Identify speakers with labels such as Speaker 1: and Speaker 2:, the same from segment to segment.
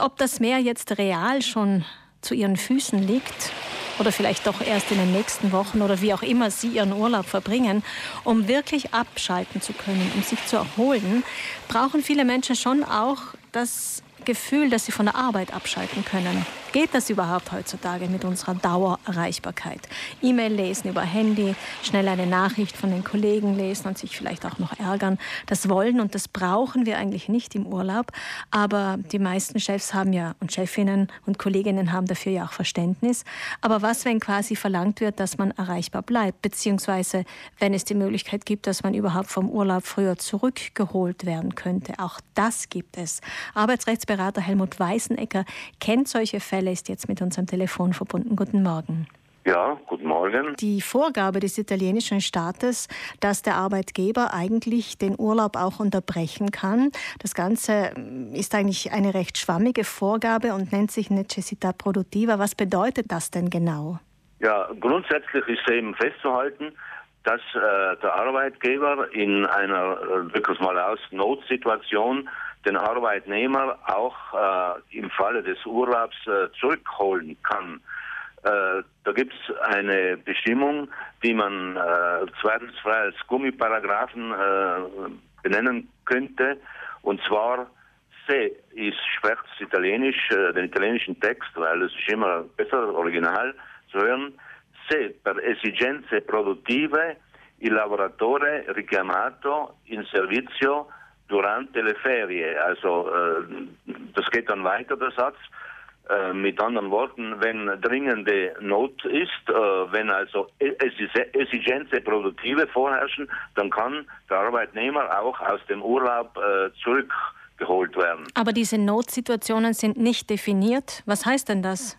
Speaker 1: Ob das Meer jetzt real schon zu Ihren Füßen liegt oder vielleicht doch erst in den nächsten Wochen oder wie auch immer Sie Ihren Urlaub verbringen, um wirklich abschalten zu können, um sich zu erholen, brauchen viele Menschen schon auch das Gefühl, dass sie von der Arbeit abschalten können. Geht das überhaupt heutzutage mit unserer Dauererreichbarkeit? E-Mail lesen über Handy, schnell eine Nachricht von den Kollegen lesen und sich vielleicht auch noch ärgern. Das wollen und das brauchen wir eigentlich nicht im Urlaub. Aber die meisten Chefs haben ja und Chefinnen und Kolleginnen haben dafür ja auch Verständnis. Aber was, wenn quasi verlangt wird, dass man erreichbar bleibt? Beziehungsweise, wenn es die Möglichkeit gibt, dass man überhaupt vom Urlaub früher zurückgeholt werden könnte. Auch das gibt es. Arbeitsrechtsberater Helmut Weißenecker kennt solche Fälle Michael ist jetzt mit unserem Telefon verbunden. Guten Morgen.
Speaker 2: Ja, guten Morgen.
Speaker 1: Die Vorgabe des italienischen Staates, dass der Arbeitgeber eigentlich den Urlaub auch unterbrechen kann. Das Ganze mm, ist eigentlich eine recht schwammige Vorgabe und nennt sich Necessità Produttiva. Was bedeutet das denn genau?
Speaker 2: Ja, grundsätzlich ist eben festzuhalten, dass äh, der Arbeitgeber in einer, äh, wirklich mal aus, Notsituation den Arbeitnehmer auch äh, im Falle des Urlaubs äh, zurückholen kann. Äh, da gibt es eine Bestimmung, die man äh, zweifelsfrei als Gummiparagraphen äh, benennen könnte, und zwar se ist spricht Italienisch, äh, den italienischen Text, weil es ist immer besser original zu hören, se per esigenze produttive il lavoratore richiamato in servizio durante le ferie. Also äh, das geht dann weiter, der Satz. Äh, mit anderen Worten, wenn dringende Not ist, äh, wenn also e-, Esigenze Produktive vorherrschen, dann kann der Arbeitnehmer auch aus dem Urlaub äh, zurückgeholt werden.
Speaker 1: Aber diese Notsituationen sind nicht definiert. Was heißt denn das?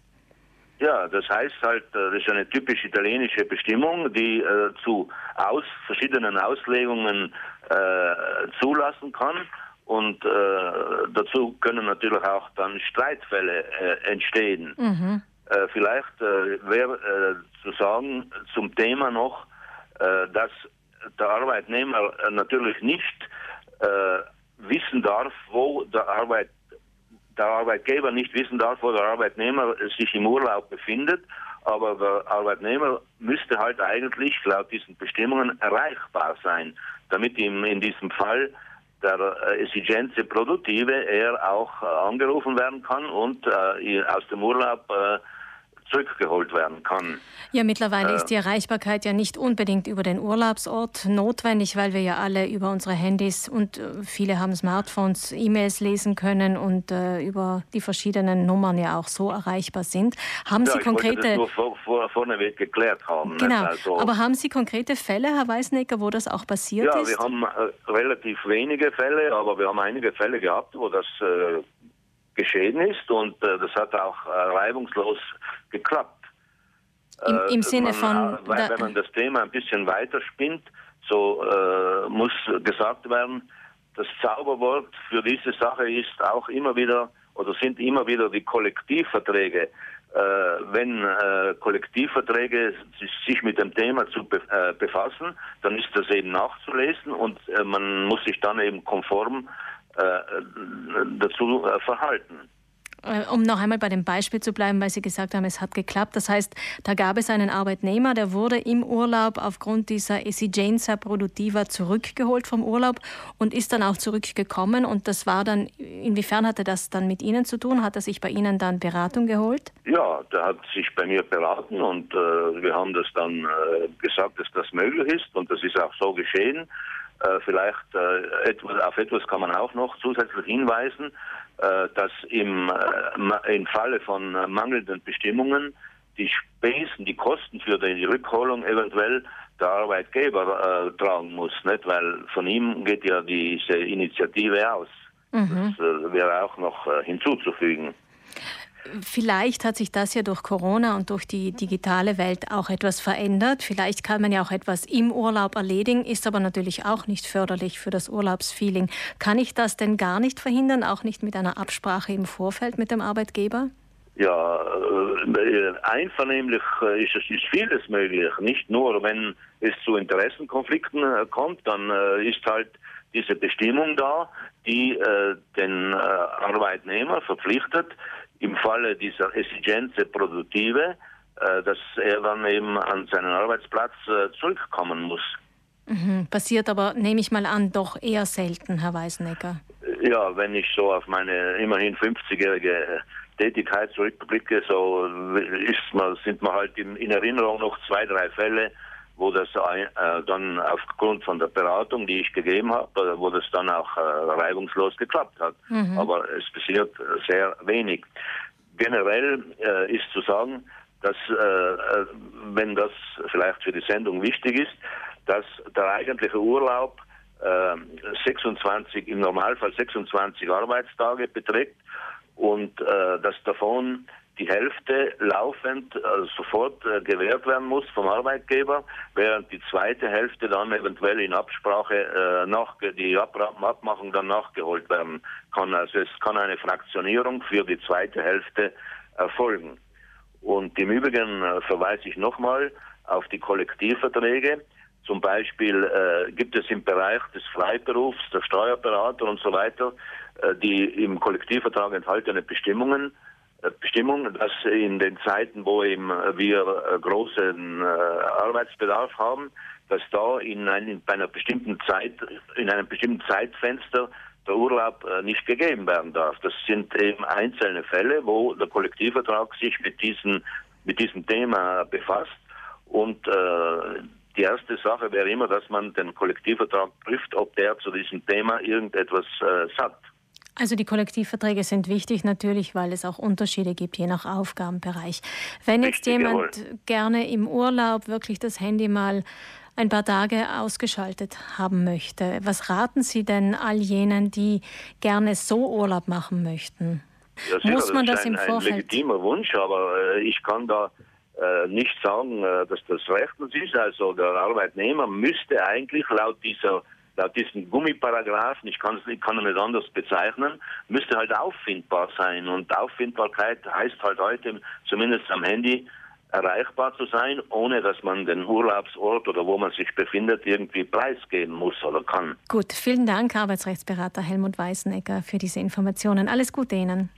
Speaker 2: Ja, das heißt halt, das ist eine typisch italienische Bestimmung, die äh, zu aus, verschiedenen Auslegungen äh, zulassen kann. Und äh, dazu können natürlich auch dann Streitfälle äh, entstehen. Mhm. Äh, vielleicht wäre zu sagen zum Thema noch, dass der Arbeitnehmer natürlich nicht wissen darf, wo der Arbeit der Arbeitgeber nicht wissen darf, wo der Arbeitnehmer sich im Urlaub befindet, aber der Arbeitnehmer müsste halt eigentlich laut diesen Bestimmungen erreichbar sein, damit ihm in diesem Fall der äh, Esigenze Produktive er auch äh, angerufen werden kann und äh, aus dem Urlaub zurückgeholt werden kann.
Speaker 1: Ja, mittlerweile äh, ist die Erreichbarkeit ja nicht unbedingt über den Urlaubsort notwendig, weil wir ja alle über unsere Handys und äh, viele haben Smartphones E-Mails lesen können und äh, über die verschiedenen Nummern ja auch so erreichbar sind. Haben ja, Sie konkrete
Speaker 2: das nur vor, vor, vorneweg geklärt haben.
Speaker 1: Genau. Also, aber haben Sie konkrete Fälle, Herr Weißnecker, wo das auch passiert
Speaker 2: ja,
Speaker 1: ist?
Speaker 2: Ja, wir haben äh, relativ wenige Fälle, aber wir haben einige Fälle gehabt, wo das äh, geschehen ist und äh, das hat auch äh, reibungslos geklappt.
Speaker 1: Im, im äh, Sinne
Speaker 2: man,
Speaker 1: von.
Speaker 2: Weil, wenn man das Thema ein bisschen weiter spinnt, so äh, muss gesagt werden, das Zauberwort für diese Sache ist auch immer wieder oder sind immer wieder die Kollektivverträge. Äh, wenn Kollektivverträge sich mit dem Thema zu be befassen, dann ist das eben nachzulesen und man muss sich dann eben konform äh, dazu äh, verhalten.
Speaker 1: Äh, um noch einmal bei dem Beispiel zu bleiben, weil Sie gesagt haben, es hat geklappt. Das heißt, da gab es einen Arbeitnehmer, der wurde im Urlaub aufgrund dieser Esigenza Produtiva zurückgeholt vom Urlaub und ist dann auch zurückgekommen. Und das war dann, inwiefern hatte das dann mit Ihnen zu tun? Hat er sich bei Ihnen dann Beratung geholt?
Speaker 2: Ja, der hat sich bei mir beraten und äh, wir haben das dann äh, gesagt, dass das möglich ist und das ist auch so geschehen. Äh, vielleicht äh, etwas, auf etwas kann man auch noch zusätzlich hinweisen, äh, dass im, äh, im Falle von äh, mangelnden Bestimmungen die Spesen, die Kosten für die Rückholung eventuell der Arbeitgeber äh, tragen muss, nicht? weil von ihm geht ja diese Initiative aus. Mhm. Das wäre auch noch hinzuzufügen.
Speaker 1: Vielleicht hat sich das ja durch Corona und durch die digitale Welt auch etwas verändert. Vielleicht kann man ja auch etwas im Urlaub erledigen, ist aber natürlich auch nicht förderlich für das Urlaubsfeeling. Kann ich das denn gar nicht verhindern, auch nicht mit einer Absprache im Vorfeld mit dem Arbeitgeber?
Speaker 2: Ja, äh, einvernehmlich äh, ist ist vieles möglich. Nicht nur, wenn es zu Interessenkonflikten äh, kommt, dann ist halt diese Bestimmung da, die den Arbeitnehmer verpflichtet, im Falle dieser Esigenze Produktive, äh, dass er dann eben an seinen Arbeitsplatz äh, zurückkommen muss.
Speaker 1: Mhm. Passiert aber, nehme ich mal an, doch eher selten, Herr Weißnecker.
Speaker 2: Ja, wenn ich so auf meine immerhin 50-jährige Tätigkeit zurückblicke, so ist man, sind mir halt in Erinnerung noch zwei, drei Fälle, wo das äh, dann aufgrund von der Beratung, die ich gegeben habe, äh, wo das dann auch äh, reibungslos geklappt hat. Mhm. Aber es passiert sehr wenig. Generell äh, ist zu sagen, dass äh, äh, wenn das vielleicht für die Sendung wichtig ist, dass der eigentliche Urlaub 26 im Normalfall 26 Arbeitstage beträgt und dass davon die Hälfte laufend also sofort äh, gewährt werden muss vom Arbeitgeber, während die zweite Hälfte dann eventuell in Absprache äh, nach die Ab Abmachung dann nachgeholt werden kann. Also es kann eine Fraktionierung für die zweite Hälfte erfolgen. Und im Übrigen äh, verweise ich nochmal auf die Kollektivverträge. Zum Beispiel äh, gibt es im Bereich des Freiberufs, der Steuerberater und so weiter, äh, die im Kollektivvertrag enthaltenen Bestimmungen, Bestimmung, dass in den Zeiten, wo eben wir äh, großen äh, Arbeitsbedarf haben, dass da in, ein, einer bestimmten Zeit, in einem bestimmten Zeitfenster der Urlaub äh, nicht gegeben werden darf. Das sind eben einzelne Fälle, wo der Kollektivvertrag sich mit diesem, mit diesem Thema befasst. Und äh, die erste Sache wäre immer, dass man den Kollektivvertrag prüft, ob der zu diesem Thema irgendetwas äh, sagt.
Speaker 1: Also die Kollektivverträge sind wichtig natürlich, weil es auch Unterschiede gibt, je nach Aufgabenbereich. Wenn jetzt Richtig, jemand jawohl. gerne im Urlaub wirklich das Handy mal ein paar Tage ausgeschaltet haben möchte, was raten Sie denn all jenen, die gerne so Urlaub machen möchten?
Speaker 2: Ja, sicher, Muss man das, das ein, im Vorfeld? ein legitimer Wunsch, aber äh, ich kann da äh, nicht sagen, äh, dass das rechtens ist. Also der Arbeitnehmer müsste eigentlich laut dieser laut diesem Gummiparagraphen, ich kann, ihn nicht anders bezeichnen, müsste halt auffindbar sein. Und Auffindbarkeit heißt halt heute, zumindest am Handy, erreichbar zu sein, ohne dass man den Urlaubsort oder wo man sich befindet irgendwie preisgeben muss oder kann.
Speaker 1: Gut, vielen Dank, Arbeitsrechtsberater Helmut Weißenegger, für diese Informationen. Alles Gute Ihnen.